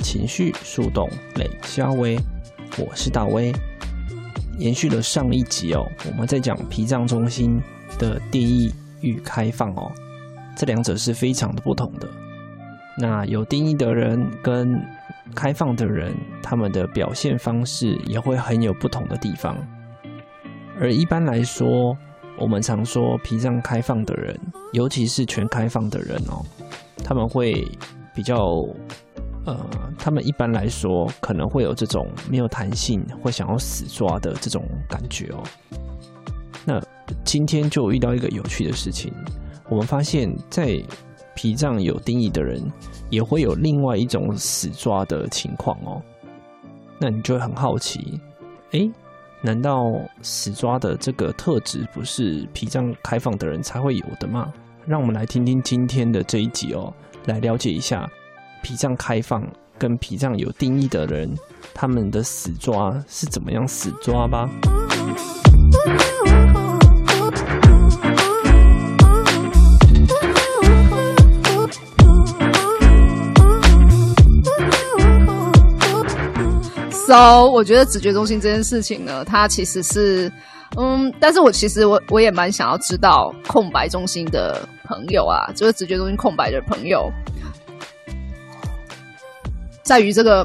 情绪树洞磊肖威，我是大威。延续了上一集哦，我们在讲脾脏中心的定义与开放哦，这两者是非常的不同的。那有定义的人跟开放的人，他们的表现方式也会很有不同的地方。而一般来说，我们常说脾脏开放的人，尤其是全开放的人哦，他们会比较。呃，他们一般来说可能会有这种没有弹性，会想要死抓的这种感觉哦。那今天就遇到一个有趣的事情，我们发现，在脾脏有定义的人，也会有另外一种死抓的情况哦。那你就会很好奇，诶，难道死抓的这个特质不是脾脏开放的人才会有的吗？让我们来听听今天的这一集哦，来了解一下。脾脏开放跟脾脏有定义的人，他们的死抓是怎么样死抓吧？So，我觉得直觉中心这件事情呢，它其实是，嗯，但是我其实我我也蛮想要知道空白中心的朋友啊，就是直觉中心空白的朋友。在于这个，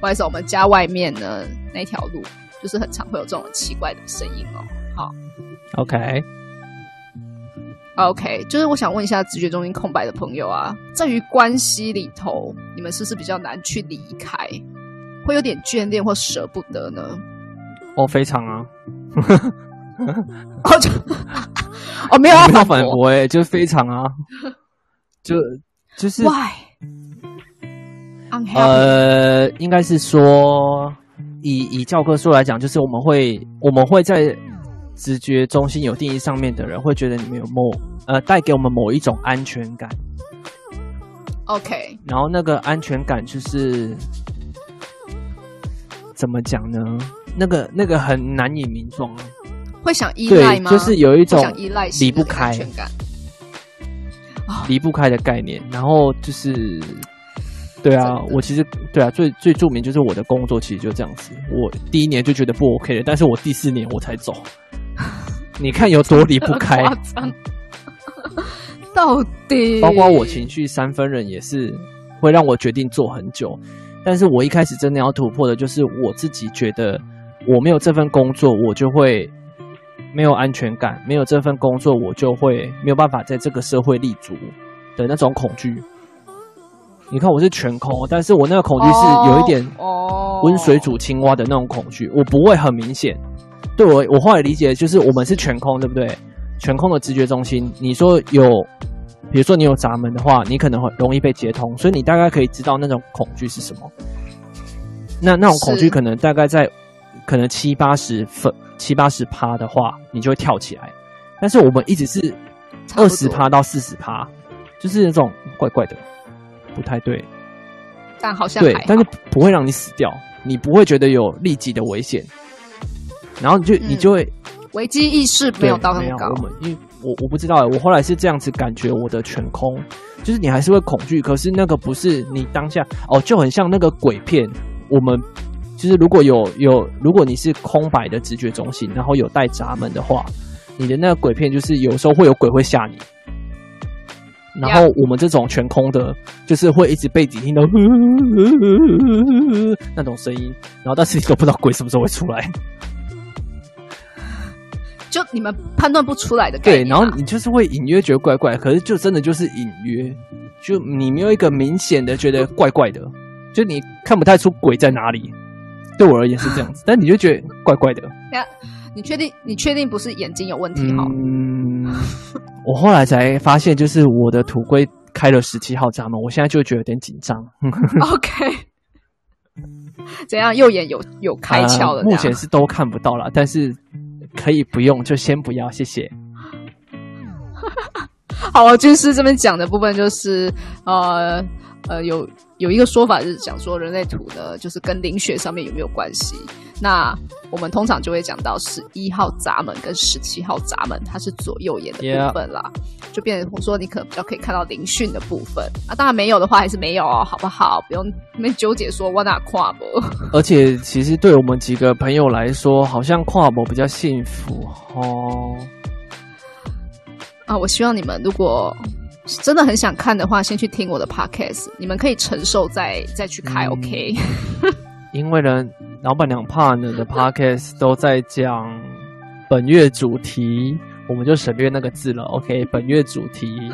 不好意思，我们家外面呢那条路，就是很常会有这种奇怪的声音哦。好，OK，OK，、就是我想问一下直觉中心空白的朋友啊，在于关系里头，你们是不是比较难去离开，会有点眷恋或舍不得呢？哦，非常啊，哦就，哦没有要反驳哎，就非常啊，就就是 Why？呃，应该是说，以以教科书来讲，就是我们会我们会在直觉中心有定义上面的人，会觉得你们有某呃带给我们某一种安全感。OK，然后那个安全感就是怎么讲呢？那个那个很难以名状，会想依赖吗？就是有一种想依赖离不开，离不开的概念。然后就是。对啊，我其实对啊，最最著名就是我的工作，其实就这样子。我第一年就觉得不 OK 了，但是我第四年我才走。你看有多离不开？到底？包括我情绪三分人也是会让我决定做很久，但是我一开始真的要突破的就是我自己觉得我没有这份工作，我就会没有安全感；没有这份工作，我就会没有办法在这个社会立足的那种恐惧。你看我是全空，但是我那个恐惧是有一点温水煮青蛙的那种恐惧，我不会很明显。对我，我后来理解就是我们是全空，对不对？全空的直觉中心，你说有，比如说你有闸门的话，你可能会容易被接通，所以你大概可以知道那种恐惧是什么。那那种恐惧可能大概在可能七八十分、七八十趴的话，你就会跳起来。但是我们一直是二十趴到四十趴，就是那种怪怪的。不太对，但好像对，但是不会让你死掉，你不会觉得有立即的危险，然后你就、嗯、你就会危机意识没有到那么高。我们因为我我不知道，我后来是这样子感觉，我的全空就是你还是会恐惧，可是那个不是你当下哦，就很像那个鬼片。我们就是如果有有，如果你是空白的直觉中心，然后有带闸门的话，你的那个鬼片就是有时候会有鬼会吓你。然后我们这种全空的，就是会一直背景听到那种声音，然后但是你都不知道鬼什么时候会出来，就你们判断不出来的概念。对，然后你就是会隐约觉得怪怪，可是就真的就是隐约，就你没有一个明显的觉得怪怪的，就你看不太出鬼在哪里。对我而言是这样子，但你就觉得怪怪的。你确定？你确定不是眼睛有问题哈？嗯，我后来才发现，就是我的土龟开了十七号闸门，我现在就觉得有点紧张。OK，怎样？右眼有有开窍了、呃？目前是都看不到了，但是可以不用，就先不要，谢谢。好了，军师这边讲的部分就是呃。呃，有有一个说法是讲说人类图呢，就是跟灵学上面有没有关系？那我们通常就会讲到十一号闸门跟十七号闸门，它是左右眼的部分啦，Yeah. 就变成说你可能比较可以看到灵讯的部分啊。当然没有的话还是没有哦，好不好？不用没纠结说我哪跨博。而且其实对我们几个朋友来说，好像跨博比较幸福哦。啊，我希望你们如果。真的很想看的话，先去听我的 podcast。你们可以承受再再去开、嗯、，OK？因为呢，老板娘 partner 的 podcast 都在讲本月主题，我们就省略那个字了，OK？本月主题，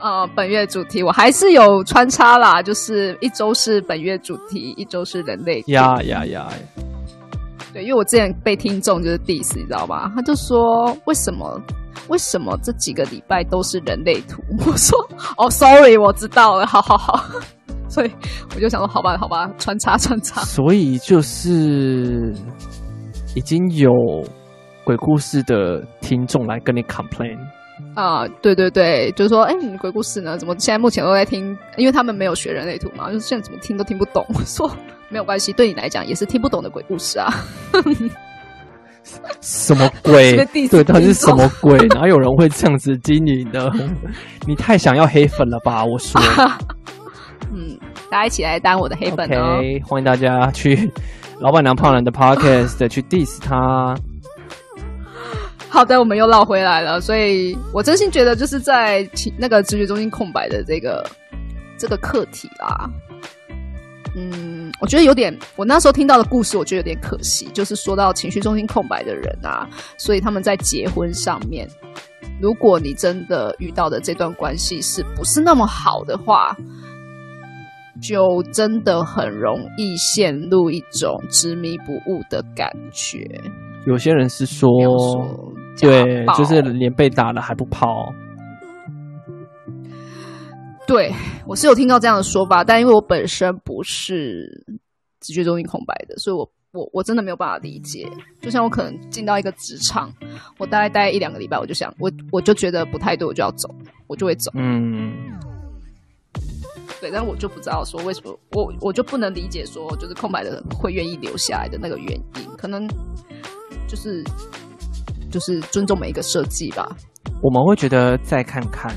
呃，本月主题我还是有穿插啦，就是一周是本月主题，一周是人类。呀呀呀！对，因为我之前被听众就是 diss，你知道吗？他就说为什么？为什么这几个礼拜都是人类图？我说哦，sorry，我知道了，好好好。所以我就想说，好吧，好吧，穿插穿插。所以就是已经有鬼故事的听众来跟你 complain 啊，对对对，就是说，哎，你鬼故事呢？怎么现在目前都在听？因为他们没有学人类图嘛，就是现在怎么听都听不懂。我说没有关系，对你来讲也是听不懂的鬼故事啊。什么鬼？对，到底是什么鬼？哪有人会这样子经营的？你太想要黑粉了吧？我说，嗯，大家一起来当我的黑粉哦！Okay, 欢迎大家去老板娘胖人的 podcast 去 diss 他。好的，我们又绕回来了。所以我真心觉得，就是在那个直觉中心空白的这个这个课题啦。嗯，我觉得有点，我那时候听到的故事，我觉得有点可惜。就是说到情绪中心空白的人啊，所以他们在结婚上面，如果你真的遇到的这段关系是不是那么好的话，就真的很容易陷入一种执迷不悟的感觉。有些人是说，说对，就是连被打了还不跑。对，我是有听到这样的说法，但因为我本身不是直觉中心空白的，所以我我我真的没有办法理解。就像我可能进到一个职场，我大概待一两个礼拜，我就想，我我就觉得不太对，我就要走，我就会走。嗯，对，但我就不知道说为什么，我我就不能理解说，就是空白的人会愿意留下来的那个原因，可能就是就是尊重每一个设计吧。我们会觉得再看看。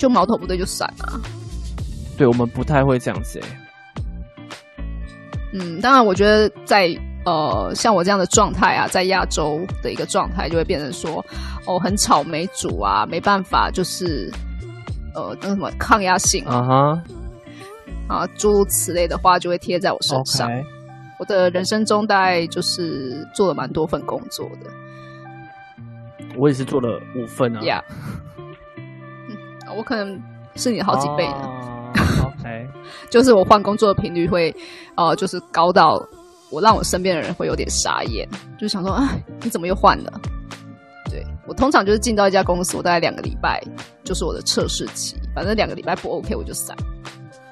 就矛头不对就闪啊！对，我们不太会这样子哎。嗯，当然，我觉得在呃像我这样的状态啊，在亚洲的一个状态，就会变成说哦很草莓族啊，没办法，就是呃那什么抗压性啊哈、uh huh. 啊诸如此类的话，就会贴在我身上。我的人生中，大概就是做了蛮多份工作的。我也是做了五份啊。Yeah. 我可能是你好几倍的，OK，就是我换工作的频率会，呃，就是高到我让我身边的人会有点傻眼，就想说，哎，你怎么又换了？对，我通常就是进到一家公司，我大概两个礼拜就是我的测试期，反正两个礼拜不 OK 我就散。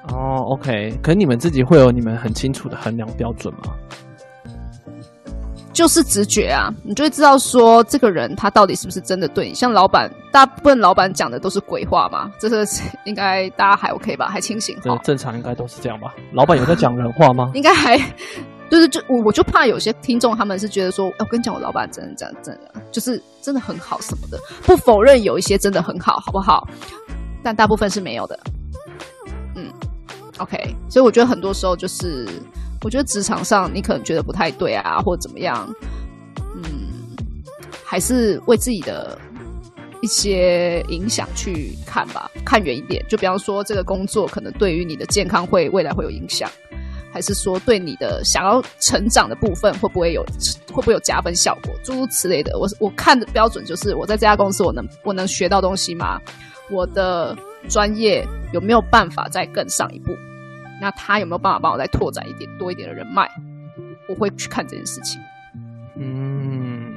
哦，OK，可是你们自己会有你们很清楚的衡量标准吗？就是直觉啊，你就会知道说这个人他到底是不是真的对你。像老板，大部分老板讲的都是鬼话嘛，这个应该大家还 OK 吧，还清醒。对，正常应该都是这样吧。老板有在讲人话吗？应该还，就是就我我就怕有些听众他们是觉得说，哎，我跟你讲，我老板真的这样真的，就是真的很好什么的。不否认有一些真的很好，好不好？但大部分是没有的。嗯，OK，所以我觉得很多时候就是。我觉得职场上你可能觉得不太对啊，或者怎么样，嗯，还是为自己的一些影响去看吧，看远一点。就比方说，这个工作可能对于你的健康会未来会有影响，还是说对你的想要成长的部分会不会有会不会有加分效果，诸如此类的。我我看的标准就是我在这家公司我能我能学到东西吗？我的专业有没有办法再更上一步？那他有没有办法帮我再拓展一点多一点的人脉？我会去看这件事情。嗯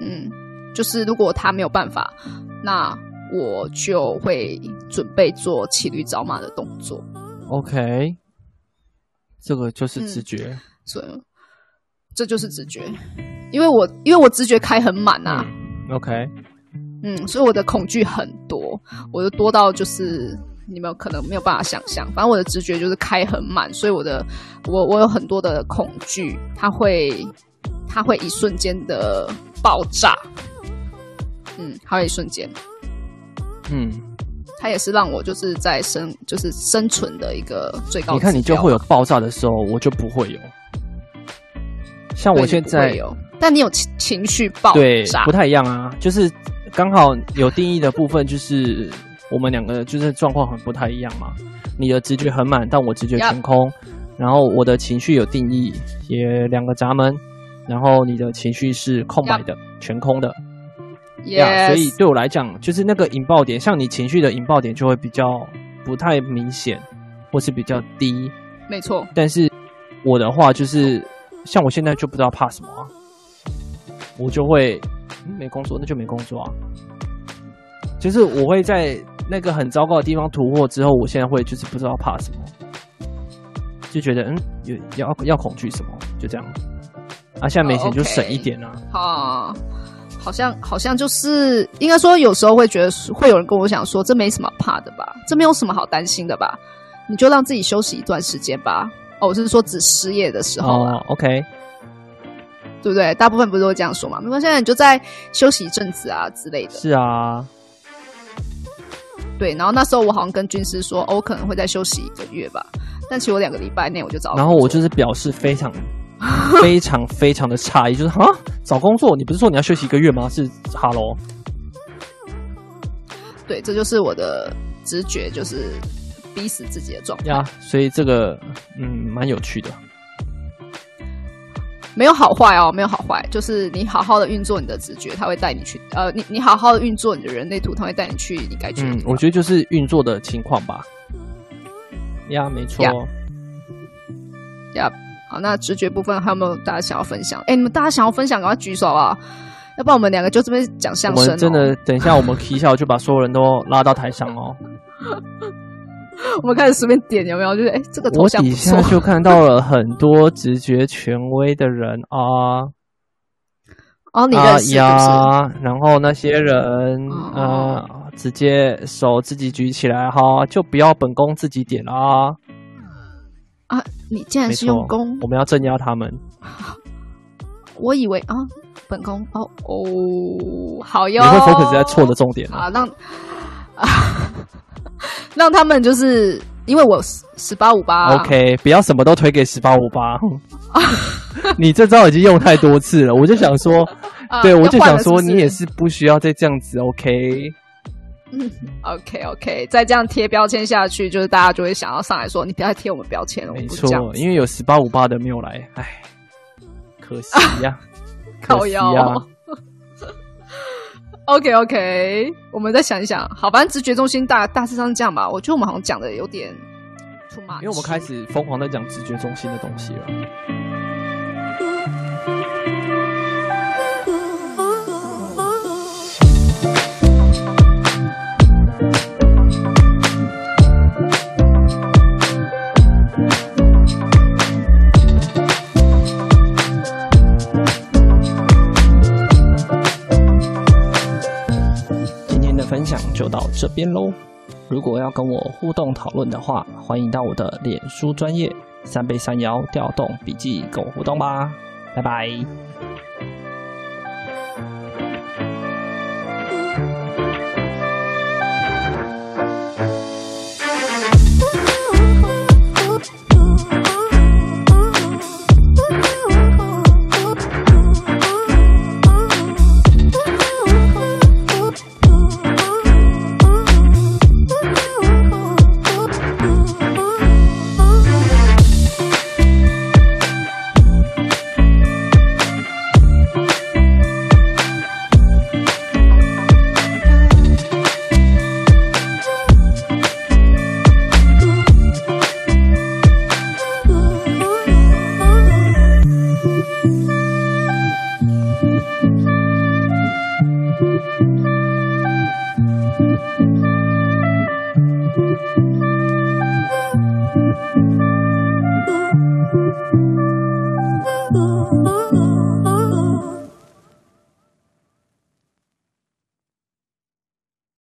嗯，就是如果他没有办法，那我就会准备做骑驴找马的动作。OK，这个就是直觉。嗯，所以这就是直觉，因为我因为我直觉开很满啊。嗯，OK，嗯，所以我的恐惧很多，我就多到就是。你们可能没有办法想象，反正我的直觉就是开很满，所以我的我我有很多的恐惧，它会它会一瞬间的爆炸，嗯，它会一瞬间，嗯，它也是让我就是在生就是生存的一个最高。你看，你就会有爆炸的时候，我就不会有。像我现在有，但你有情情绪爆炸，对，不太一样啊，就是刚好有定义的部分就是。我们两个就是状况很不太一样嘛，你的直觉很满，但我直觉全空。Yep. 然后我的情绪有定义，也两个闸门。然后你的情绪是空白的，Yep. 全空的。呀，所以对我来讲，就是那个引爆点，像你情绪的引爆点就会比较不太明显，或是比较低。没错。但是我的话就是，像我现在就不知道怕什么啊，我就会没工作，那就没工作啊。就是我会在。那个很糟糕的地方突破之后，我现在会就是不知道怕什么，就觉得嗯，有要要恐惧什么，就这样。啊，现在没钱就省一点啊。好、哦 okay，好像好像就是应该说，有时候会觉得会有人跟我讲说，这没什么怕的吧，这没有什么好担心的吧，你就让自己休息一段时间吧。哦，我是说指失业的时候啊。哦，OK，对不对？大部分不是都会这样说嘛？没关系，你就在休息一阵子啊之类的。是啊。对，然后那时候我好像跟军师说，哦，我可能会再休息一个月吧。但其实我两个礼拜内我就找。然后我就是表示非常、非常、非常的诧异，就是啊，找工作，你不是说你要休息一个月吗？是哈喽。对，这就是我的直觉，就是逼死自己的状态。呀，所以这个嗯，蛮有趣的。没有好坏哦，没有好坏，就是你好好的运作你的直觉，他会带你去。呃，你你好好的运作你的人类图，他会带你去你该去。嗯，我觉得就是运作的情况吧。呀，没错。呀，好，那直觉部分还有没有大家想要分享？哎，你们大家想要分享，赶快举手啊！要不然我们两个就这边讲相声哦。我们真的，等一下我们 K 笑就把所有人都拉到台上哦。我们开始随便点有没有？就是哎，这个头像。我底下就看到了很多直觉权威的人啊，哦，你认识啊，然后那些人，嗯、呃，直接手自己举起来哈，就不要本宫自己点啊。啊，你竟然是用功？我们要镇压他们。我以为啊，本宫哦哦，好哟。你会 focus 在错的重点啊？让啊。让他们就是因为我十八五八，OK，不要什么都推给十八五八。你这招已经用太多次了，我就想说，啊、对，我就想说，你也是不需要再这样子，OK。嗯，OK OK，再这样贴标签下去，就是大家就会想要上来说，你不要再贴我们标签了。没错，因为有十八五八的没有来，哎，可惜呀、啊，可惜呀、啊。OK OK，我们再想一想。好，反正直觉中心大大致上是这样吧。我觉得我们好像讲的有点出麻因为我们开始疯狂在讲直觉中心的东西了。就到这边喽。如果要跟我互动讨论的话，欢迎到我的脸书专业三杯三摇调动笔记跟我互动吧。拜拜。